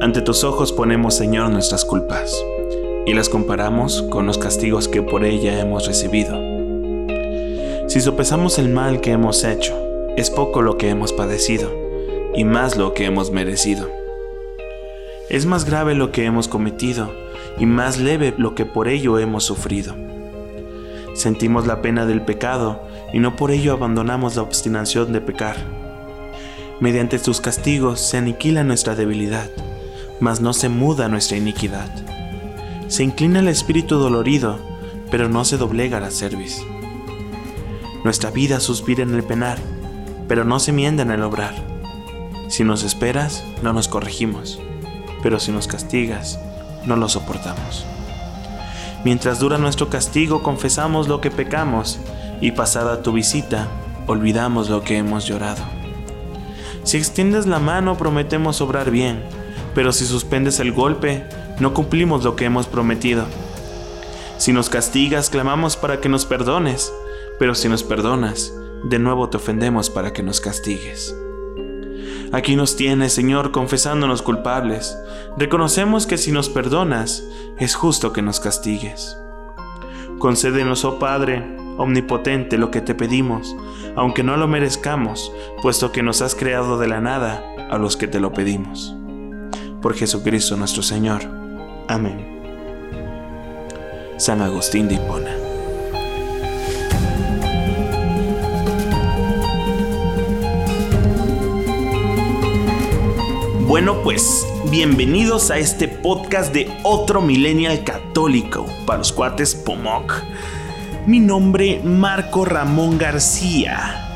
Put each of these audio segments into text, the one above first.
Ante tus ojos ponemos, Señor, nuestras culpas y las comparamos con los castigos que por ella hemos recibido. Si sopesamos el mal que hemos hecho, es poco lo que hemos padecido y más lo que hemos merecido. Es más grave lo que hemos cometido y más leve lo que por ello hemos sufrido. Sentimos la pena del pecado y no por ello abandonamos la obstinación de pecar. Mediante tus castigos se aniquila nuestra debilidad mas no se muda nuestra iniquidad. Se inclina el espíritu dolorido, pero no se doblega la cerviz. Nuestra vida suspira en el penar, pero no se mienda en el obrar. Si nos esperas, no nos corregimos, pero si nos castigas, no lo soportamos. Mientras dura nuestro castigo, confesamos lo que pecamos, y pasada tu visita, olvidamos lo que hemos llorado. Si extiendes la mano, prometemos obrar bien pero si suspendes el golpe, no cumplimos lo que hemos prometido. Si nos castigas, clamamos para que nos perdones, pero si nos perdonas, de nuevo te ofendemos para que nos castigues. Aquí nos tienes, Señor, confesándonos culpables. Reconocemos que si nos perdonas, es justo que nos castigues. Concédenos, oh Padre, omnipotente, lo que te pedimos, aunque no lo merezcamos, puesto que nos has creado de la nada a los que te lo pedimos por Jesucristo nuestro Señor. Amén. San Agustín de Hipona. Bueno, pues bienvenidos a este podcast de otro millennial católico para los cuates Pomoc. Mi nombre Marco Ramón García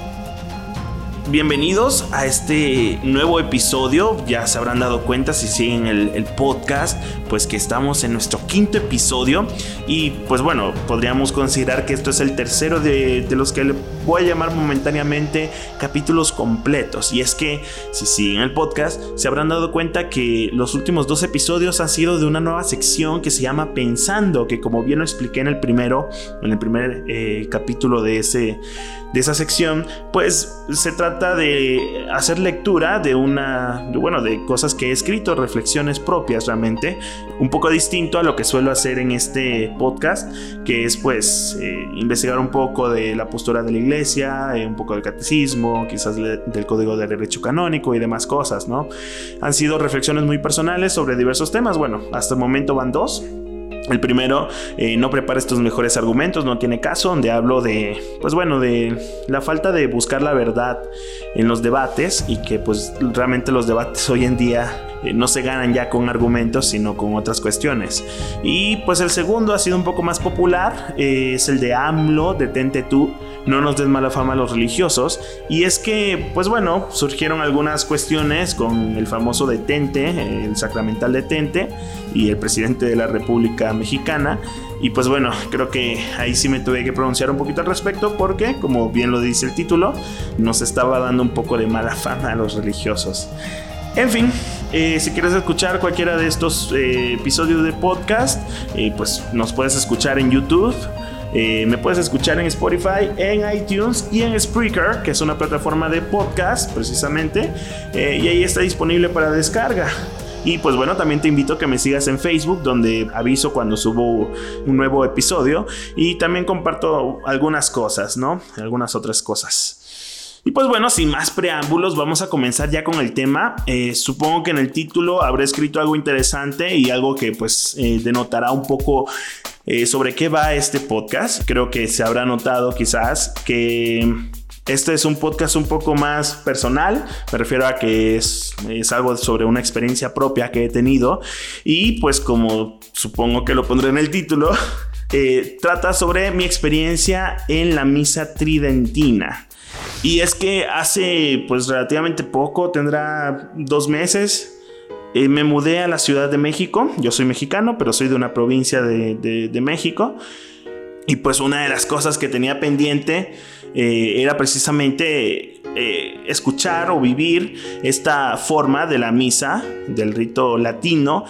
Bienvenidos a este nuevo episodio. Ya se habrán dado cuenta si siguen el, podcast, pues que estamos en nuestro quinto episodio. Y pues bueno, podríamos considerar que esto es el tercero de, de los que voy a llamar momentáneamente capítulos completos. Y es que si siguen el podcast, se habrán dado cuenta que los últimos dos episodios han sido de una nueva sección que se llama Pensando, que como bien lo expliqué en el primero, en el primer eh, capítulo de ese de esa sección, pues se trata de hacer lectura de una, bueno, de cosas que he escrito, reflexiones propias realmente, un poco distinto a lo que suelo hacer en este podcast, que es pues eh, investigar un poco de la postura de la iglesia, eh, un poco del catecismo, quizás del código de derecho canónico y demás cosas, ¿no? Han sido reflexiones muy personales sobre diversos temas, bueno, hasta el momento van dos. El primero, eh, no prepares tus mejores argumentos, no tiene caso, donde hablo de, pues bueno, de la falta de buscar la verdad en los debates y que pues realmente los debates hoy en día eh, no se ganan ya con argumentos, sino con otras cuestiones. Y pues el segundo ha sido un poco más popular, es el de AMLO, detente tú, no nos des mala fama a los religiosos. Y es que, pues bueno, surgieron algunas cuestiones con el famoso detente, el sacramental detente y el presidente de la República Mexicana. Y pues bueno, creo que ahí sí me tuve que pronunciar un poquito al respecto porque, como bien lo dice el título, nos estaba dando un poco de mala fama a los religiosos. En fin, eh, si quieres escuchar cualquiera de estos eh, episodios de podcast, eh, pues nos puedes escuchar en YouTube. Me puedes escuchar en Spotify, en iTunes y en Spreaker, que es una plataforma de podcast precisamente. y ahí está disponible para descarga. Y pues bueno, también te invito a que me sigas en Facebook, donde aviso cuando subo un nuevo episodio. Y también comparto algunas cosas, ¿no? Algunas otras cosas. Y pues bueno, sin más preámbulos, vamos a comenzar ya con el tema. Eh, supongo que en el título habré escrito algo interesante y algo que pues eh, denotará un poco eh, sobre qué va este podcast. Creo que se habrá notado quizás que este es un podcast un poco más personal, me refiero a que es, algo sobre una experiencia propia que he tenido y pues como supongo que lo pondré en el título, trata sobre mi experiencia en la misa tridentina. Y es que hace pues relativamente poco, tendrá dos meses, eh, me mudé a la Ciudad de México. Yo soy mexicano, pero soy de una provincia de, México. Y pues una de las cosas que tenía pendiente eh, era precisamente eh, escuchar o vivir esta forma de la misa, del rito latino,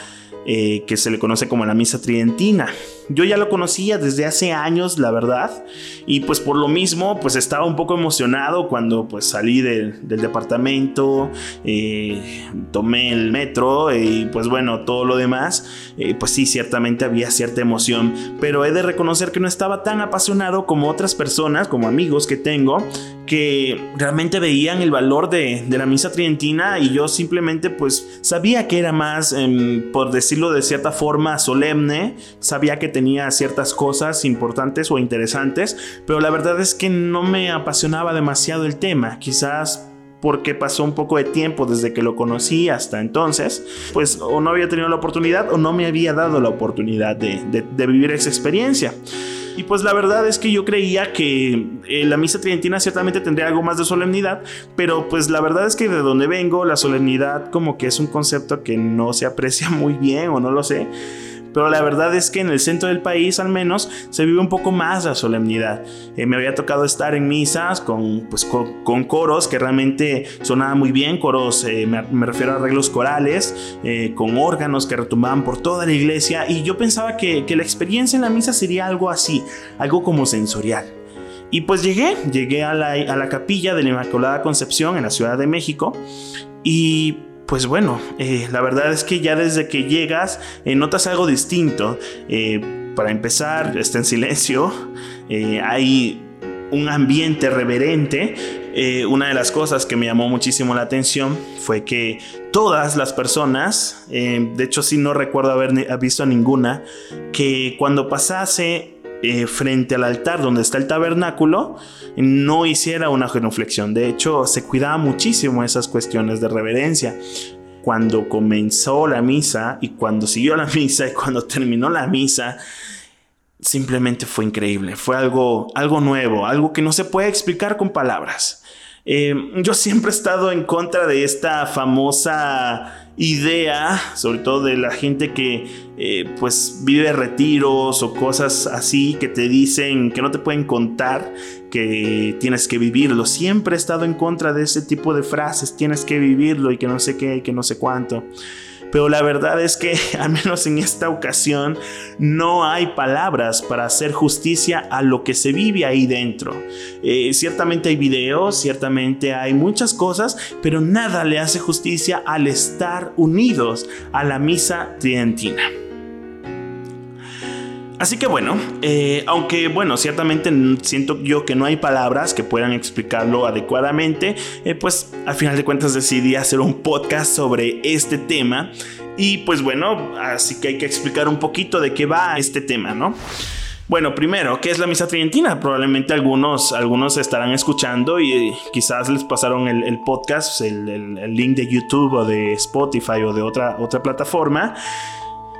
que se le conoce como la misa tridentina. Yo ya lo conocía desde hace años, la verdad, y pues por lo mismo, pues estaba un poco emocionado cuando pues salí del departamento, eh, tomé el metro y pues bueno, todo lo demás, eh, pues sí, ciertamente había cierta emoción, pero he de reconocer que no estaba tan apasionado como otras personas, como amigos que tengo, que realmente veían el valor de, la misa tridentina y yo simplemente pues sabía que era más, em, por decirlo de cierta forma, solemne, sabía que tenía ciertas cosas importantes o interesantes, pero la verdad es que no me apasionaba demasiado el tema, quizás porque pasó un poco de tiempo desde que lo conocí hasta entonces, pues o no había tenido la oportunidad o no me había dado la oportunidad de, de vivir esa experiencia. Y pues la verdad es que yo creía que eh, la misa tridentina ciertamente tendría algo más de solemnidad, pero pues la verdad es que de donde vengo, la solemnidad como que es un concepto que no se aprecia muy bien o no lo sé pero la verdad es que en el centro del país al menos se vive un poco más la solemnidad. Eh, me había tocado estar en misas con, pues, con, coros que realmente sonaban muy bien, coros, eh, me, refiero a arreglos corales, eh, con órganos que retumbaban por toda la iglesia y yo pensaba que, que la experiencia en la misa sería algo así, algo como sensorial. Y pues llegué, llegué a la, a la capilla de la Inmaculada Concepción en la Ciudad de México y pues bueno, eh, la verdad es que ya desde que llegas eh, notas algo distinto. Eh, para empezar, está en silencio, hay un ambiente reverente. una de las cosas que me llamó muchísimo la atención fue que todas las personas, de hecho sí no recuerdo haber visto ninguna, que cuando pasase eh, frente al altar donde está el tabernáculo no hiciera una genuflexión. De hecho, se cuidaba muchísimo esas cuestiones de reverencia. Cuando comenzó la misa y cuando siguió la misa y cuando terminó la misa, simplemente fue increíble. Fue algo, algo nuevo, algo que no se puede explicar con palabras. Eh, yo siempre he estado en contra de esta famosa idea, sobre todo de la gente que eh, pues vive retiros o cosas así que te dicen que no te pueden contar, que tienes que vivirlo. Siempre he estado en contra de ese tipo de frases, tienes que vivirlo y que no sé qué que no sé cuánto pero la verdad es que, al menos en esta ocasión, no hay palabras para hacer justicia a lo que se vive ahí dentro. Eh, ciertamente hay videos, ciertamente hay muchas cosas, pero nada le hace justicia al estar unidos a la misa tridentina. Así que bueno, eh, aunque bueno, ciertamente siento yo que no hay palabras que puedan explicarlo adecuadamente, eh, pues al final de cuentas decidí hacer un podcast sobre este tema y pues bueno, así que hay que explicar un poquito de qué va este tema, ¿no? Bueno, primero, ¿qué es la misa tridentina? Probablemente algunos, algunos estarán escuchando y quizás les pasaron el, podcast, el, el, link de YouTube o de Spotify o de otra, otra plataforma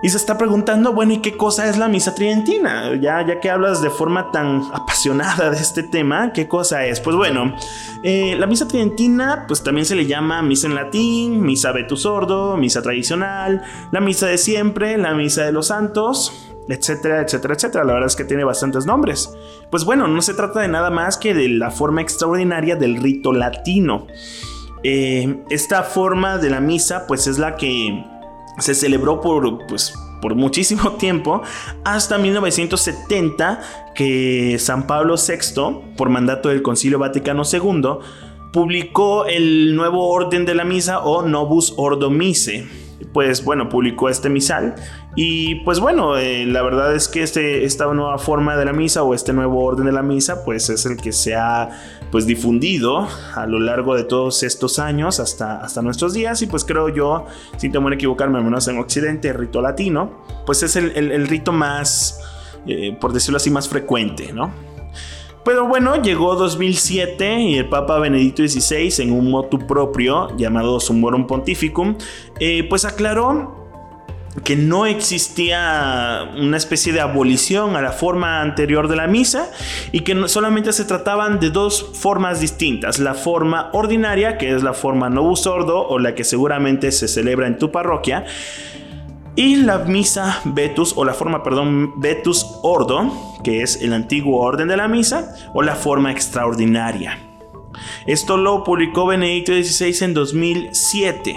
y se está preguntando, bueno, ¿y qué cosa es la misa tridentina? Ya, ya que hablas de forma tan apasionada de este tema, ¿qué cosa es? Pues bueno, eh, la misa tridentina, pues también se le llama misa en latín, misa vetus sordo, misa tradicional, la misa de siempre, la misa de los santos, etcétera, etcétera, etcétera. La verdad es que tiene bastantes nombres. Pues bueno, no se trata de nada más que de la forma extraordinaria del rito latino. Eh, esta forma de la misa, pues es la que se celebró por, pues, por muchísimo tiempo, hasta 1970 que San Pablo VI, por mandato del Concilio Vaticano II, publicó el nuevo orden de la misa o Novus Ordo Mise. Pues bueno, publicó este misal y pues bueno, eh, la verdad es que este, esta nueva forma de la misa o este nuevo orden de la misa pues es el que se ha pues difundido a lo largo de todos estos años hasta, hasta nuestros días y pues creo yo, sin temor a equivocarme, al menos en Occidente, el rito latino, pues es el, rito más, eh, por decirlo así, más frecuente, ¿no? Pero bueno, llegó 2007 y el Papa Benedicto XVI en un motu propio llamado Summorum Pontificum, eh, pues aclaró que no existía una especie de abolición a la forma anterior de la misa y que solamente se trataban de dos formas distintas, la forma ordinaria, que es la forma novus sordo o la que seguramente se celebra en tu parroquia, y la misa vetus o la forma, perdón, vetus ordo, que es el antiguo orden de la misa, o la forma extraordinaria. Esto lo publicó Benedicto XVI en 2007.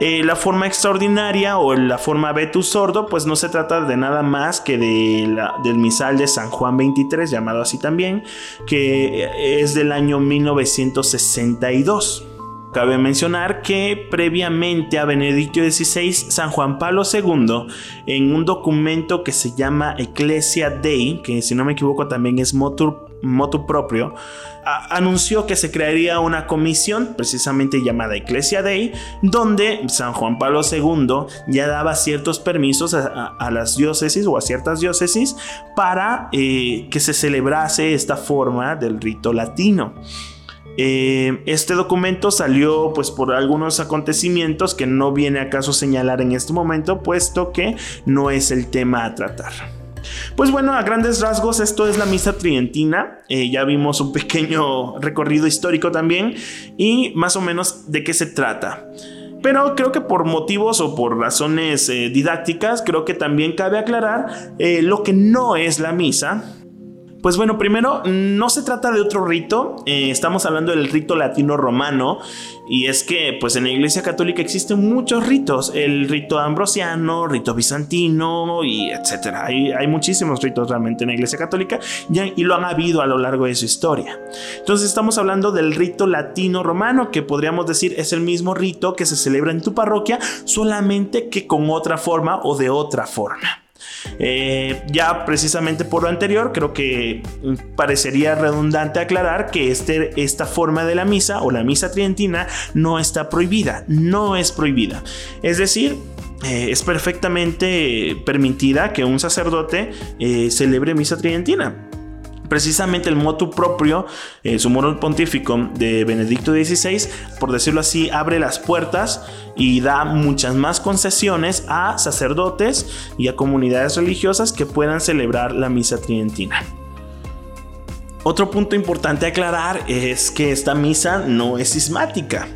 Eh, la forma extraordinaria o la forma vetus sordo, pues no se trata de nada más que de del misal de San Juan 23, llamado así también, que es del año 1962. Cabe mencionar que previamente a Benedicto XVI, San Juan Pablo II, en un documento que se llama Ecclesia Dei, que si no me equivoco también es motu, motu propio, anunció que se crearía una comisión precisamente llamada Ecclesia Dei, donde San Juan Pablo II ya daba ciertos permisos a, las diócesis o a ciertas diócesis para eh, que se celebrase esta forma del rito latino. Eh, este documento salió pues por algunos acontecimientos que no viene acaso señalar en este momento, puesto que no es el tema a tratar. Pues bueno, a grandes rasgos esto es la misa tridentina. Eh, ya vimos un pequeño recorrido histórico también y más o menos de qué se trata. Pero creo que por motivos o por razones eh, didácticas, creo que también cabe aclarar lo que no es la misa pues bueno, primero, no se trata de otro rito, eh, estamos hablando del rito latino romano, y es que pues en la Iglesia Católica existen muchos ritos, el rito ambrosiano, rito bizantino y etcétera. Hay, muchísimos ritos realmente en la Iglesia Católica y lo han habido a lo largo de su historia. Entonces estamos hablando del rito latino romano, que podríamos decir es el mismo rito que se celebra en tu parroquia, solamente que con otra forma o de otra forma. Eh, ya precisamente por lo anterior, creo que parecería redundante aclarar que este, esta forma de la misa o la misa tridentina no está prohibida, no es prohibida. Es decir, eh, es perfectamente permitida que un sacerdote eh, celebre misa tridentina precisamente el motu propio, eh, su mono pontífico de Benedicto XVI, por decirlo así, abre las puertas y da muchas más concesiones a sacerdotes y a comunidades religiosas que puedan celebrar la misa tridentina. Otro punto importante a aclarar es que esta misa no es sismática.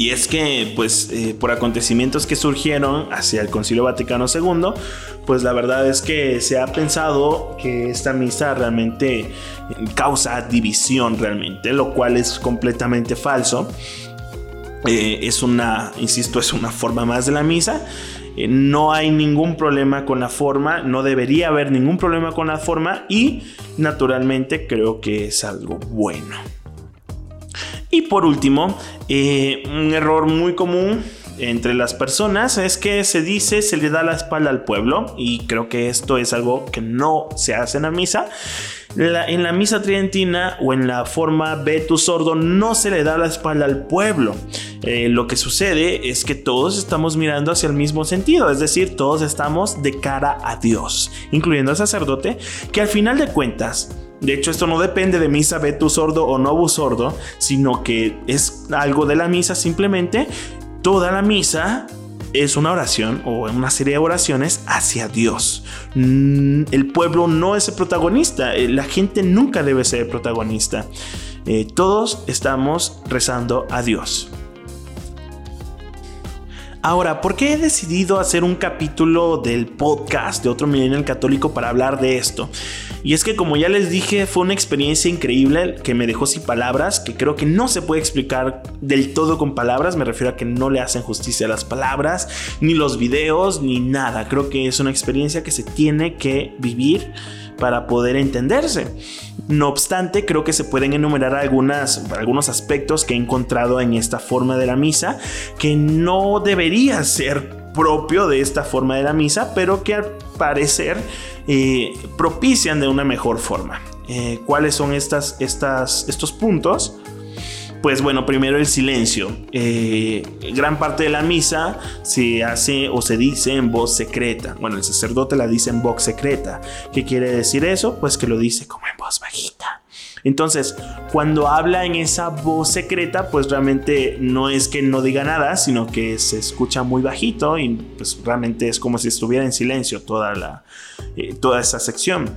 Y es que, pues, eh, por acontecimientos que surgieron hacia el Concilio Vaticano II, pues la verdad es que se ha pensado que esta misa realmente causa división realmente, lo cual es completamente falso. Eh, es una, insisto, es una forma más de la misa. Eh, no hay ningún problema con la forma, no debería haber ningún problema con la forma y naturalmente creo que es algo bueno. Y por último, eh, un error muy común entre las personas es que se dice se le da la espalda al pueblo y creo que esto es algo que no se hace en la misa. en la misa tridentina o en la forma vetus sordo no se le da la espalda al pueblo. Eh, lo que sucede es que todos estamos mirando hacia el mismo sentido, es decir, todos estamos de cara a Dios, incluyendo al sacerdote, que al final de cuentas de hecho, esto no depende de misa tu sordo o no sordo, sino que es algo de la misa simplemente. Toda la misa es una oración o una serie de oraciones hacia Dios. Mm, el pueblo no es el protagonista, eh, la gente nunca debe ser el protagonista. Eh, todos estamos rezando a Dios. Ahora, ¿por qué he decidido hacer un capítulo del podcast de otro millennial católico para hablar de esto? Y es que como ya les dije, fue una experiencia increíble que me dejó sin palabras, que creo que no se puede explicar del todo con palabras, me refiero a que no le hacen justicia a las palabras, ni los videos, ni nada. Creo que es una experiencia que se tiene que vivir para poder entenderse. No obstante, creo que se pueden enumerar algunas, algunos aspectos que he encontrado en esta forma de la misa que no debería ser propio de esta forma de la misa, pero que al parecer eh, propician de una mejor forma. Eh, ¿Cuáles son estas, estas, estos puntos? Pues bueno, primero el silencio. Eh, gran parte de la misa se hace o se dice en voz secreta. Bueno, el sacerdote la dice en voz secreta. ¿Qué quiere decir eso? Pues que lo dice como en voz bajita. Entonces, cuando habla en esa voz secreta, pues realmente no es que no diga nada, sino que se escucha muy bajito y pues realmente es como si estuviera en silencio toda, la, eh, toda esa sección.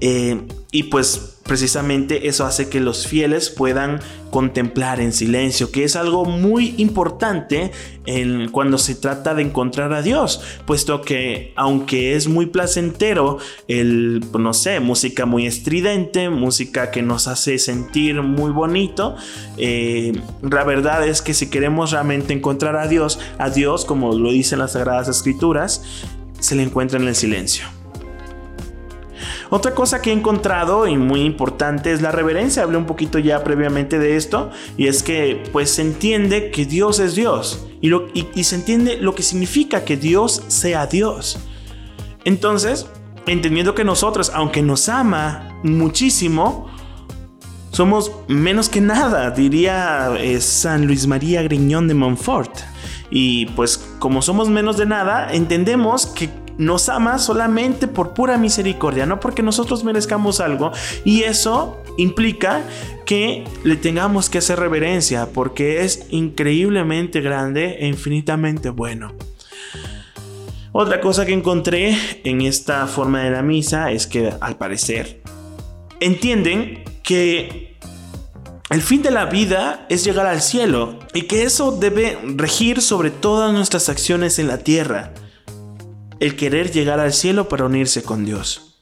Eh, y pues precisamente eso hace que los fieles puedan contemplar en silencio, que es algo muy importante en, cuando se trata de encontrar a Dios, puesto que aunque es muy placentero el, no sé, música muy estridente, música que nos hace sentir muy bonito, eh, la verdad es que si queremos realmente encontrar a Dios, a Dios, como lo dicen las Sagradas Escrituras, se le encuentra en el silencio. Otra cosa que he encontrado y muy importante es la reverencia. Hablé un poquito ya previamente de esto y es que pues se entiende que Dios es Dios y, se entiende lo que significa que Dios sea Dios. Entonces, entendiendo que nosotros, aunque nos ama muchísimo, somos menos que nada, diría eh, San Luis María Griñón de Montfort. Y pues como somos menos de nada, entendemos que nos ama solamente por pura misericordia, no porque nosotros merezcamos algo. Y eso implica que le tengamos que hacer reverencia, porque es increíblemente grande e infinitamente bueno. Otra cosa que encontré en esta forma de la misa es que al parecer entienden que el fin de la vida es llegar al cielo y que eso debe regir sobre todas nuestras acciones en la tierra el querer llegar al cielo para unirse con Dios.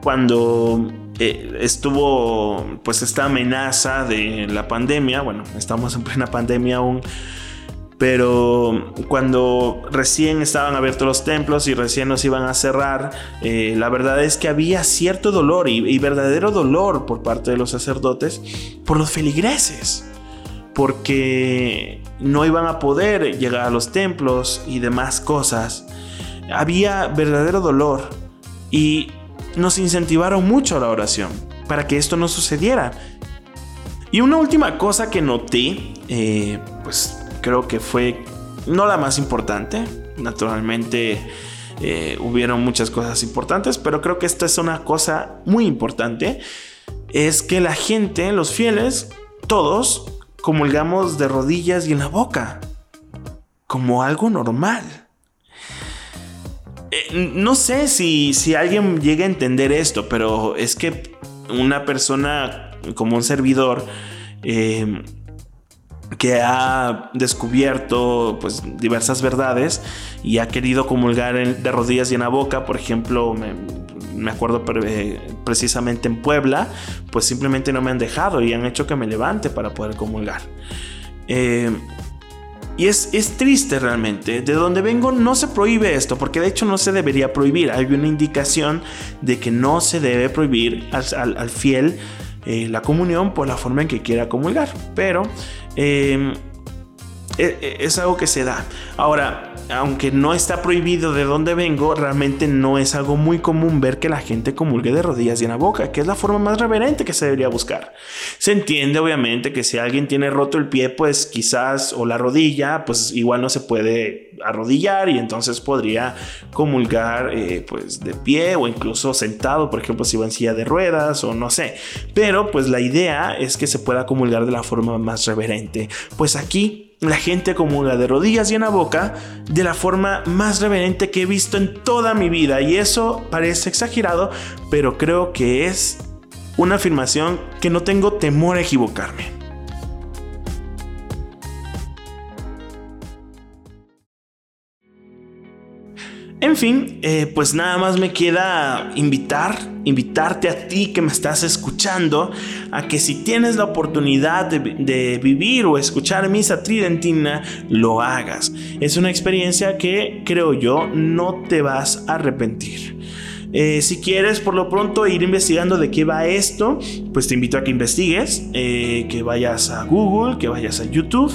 Cuando eh, estuvo pues esta amenaza de la pandemia, bueno, estamos en plena pandemia aún, pero cuando recién estaban abiertos los templos y recién nos iban a cerrar, eh, la verdad es que había cierto dolor y, y, verdadero dolor por parte de los sacerdotes por los feligreses, porque no iban a poder llegar a los templos y demás cosas. Había verdadero dolor y nos incentivaron mucho a la oración para que esto no sucediera. Y una última cosa que noté, eh, pues creo que fue no la más importante, naturalmente eh, hubieron muchas cosas importantes, pero creo que esta es una cosa muy importante, es que la gente, los fieles, todos comulgamos de rodillas y en la boca, como algo normal. Eh, no sé si, si alguien llega a entender esto, pero es que una persona como un servidor eh, que ha descubierto pues, diversas verdades y ha querido comulgar de rodillas y en la boca, por ejemplo, me, acuerdo eh, precisamente en Puebla, pues simplemente no me han dejado y han hecho que me levante para poder comulgar. Y es, triste realmente. De donde vengo no se prohíbe esto, porque de hecho no se debería prohibir. Hay una indicación de que no se debe prohibir al, fiel eh, la comunión por la forma en que quiera comulgar. Pero eh, e, e, es algo que se da. Ahora, aunque no está prohibido de dónde vengo, realmente no es algo muy común ver que la gente comulgue de rodillas y en la boca, que es la forma más reverente que se debería buscar. Se entiende obviamente que si alguien tiene roto el pie, pues quizás, o la rodilla, pues igual no se puede arrodillar y entonces podría comulgar eh, pues de pie o incluso sentado, por ejemplo, si va en silla de ruedas o no sé. Pero pues la idea es que se pueda comulgar de la forma más reverente. Pues aquí la gente comulga de rodillas y en la boca de la forma más reverente que he visto en toda mi vida. Y eso parece exagerado, pero creo que es una afirmación que no tengo temor a equivocarme. En fin, eh, pues nada más me queda invitar, invitarte a ti que me estás escuchando, a que si tienes la oportunidad de, de, vivir o escuchar misa tridentina, lo hagas. Es una experiencia que creo yo no te vas a arrepentir. Eh, si quieres por lo pronto ir investigando de qué va esto, pues te invito a que investigues, eh, que vayas a Google, que vayas a YouTube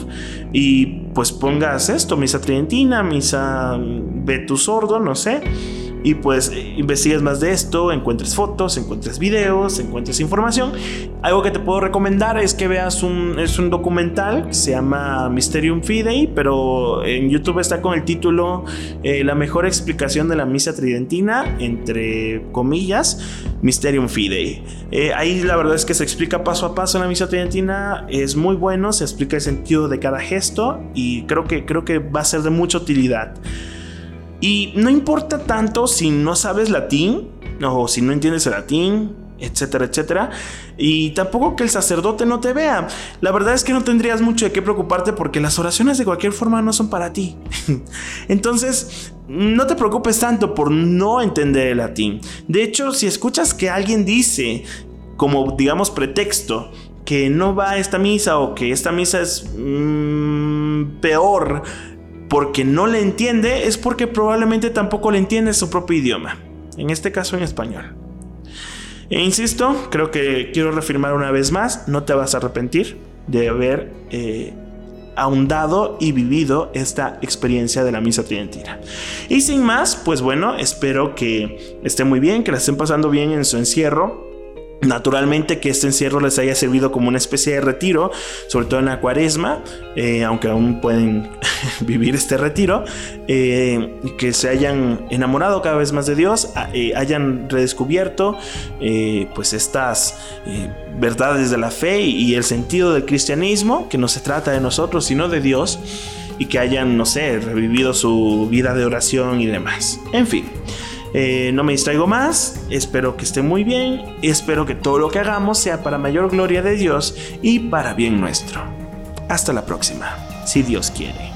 y pues pongas esto, misa tridentina, misa tu sordo, no sé y pues investigues más de esto, encuentres fotos, encuentres videos, encuentres información. Algo que te puedo recomendar es que veas un, es un documental que se llama Mysterium Fidei, pero en YouTube está con el título eh, La mejor explicación de la misa tridentina, entre comillas, Mysterium Fidei. Eh, ahí la verdad es que se explica paso a paso la misa tridentina, es muy bueno, se explica el sentido de cada gesto y creo que, creo que va a ser de mucha utilidad. Y no importa tanto si no sabes latín o si no entiendes el latín, etcétera, etcétera. Y tampoco que el sacerdote no te vea. La verdad es que no tendrías mucho de qué preocuparte porque las oraciones de cualquier forma no son para ti. Entonces, no te preocupes tanto por no entender el latín. De hecho, si escuchas que alguien dice, como digamos pretexto, que no va a esta misa o que esta misa es mm, peor porque no le entiende, es porque probablemente tampoco le entiende su propio idioma. En este caso en español. E insisto, creo que quiero reafirmar una vez más, no te vas a arrepentir de haber eh, ahondado y vivido esta experiencia de la misa tridentina. Y sin más, pues bueno, espero que estén muy bien, que la estén pasando bien en su encierro Naturalmente que este encierro les haya servido como una especie de retiro, sobre todo en la cuaresma, eh, aunque aún pueden vivir este retiro, eh, que se hayan enamorado cada vez más de Dios, eh, hayan redescubierto pues estas verdades de la fe y el sentido del cristianismo, que no se trata de nosotros, sino de Dios, y que hayan, no sé, revivido su vida de oración y demás. En fin. Eh, no me distraigo más, espero que esté muy bien, espero que todo lo que hagamos sea para mayor gloria de Dios y para bien nuestro. Hasta la próxima, si Dios quiere.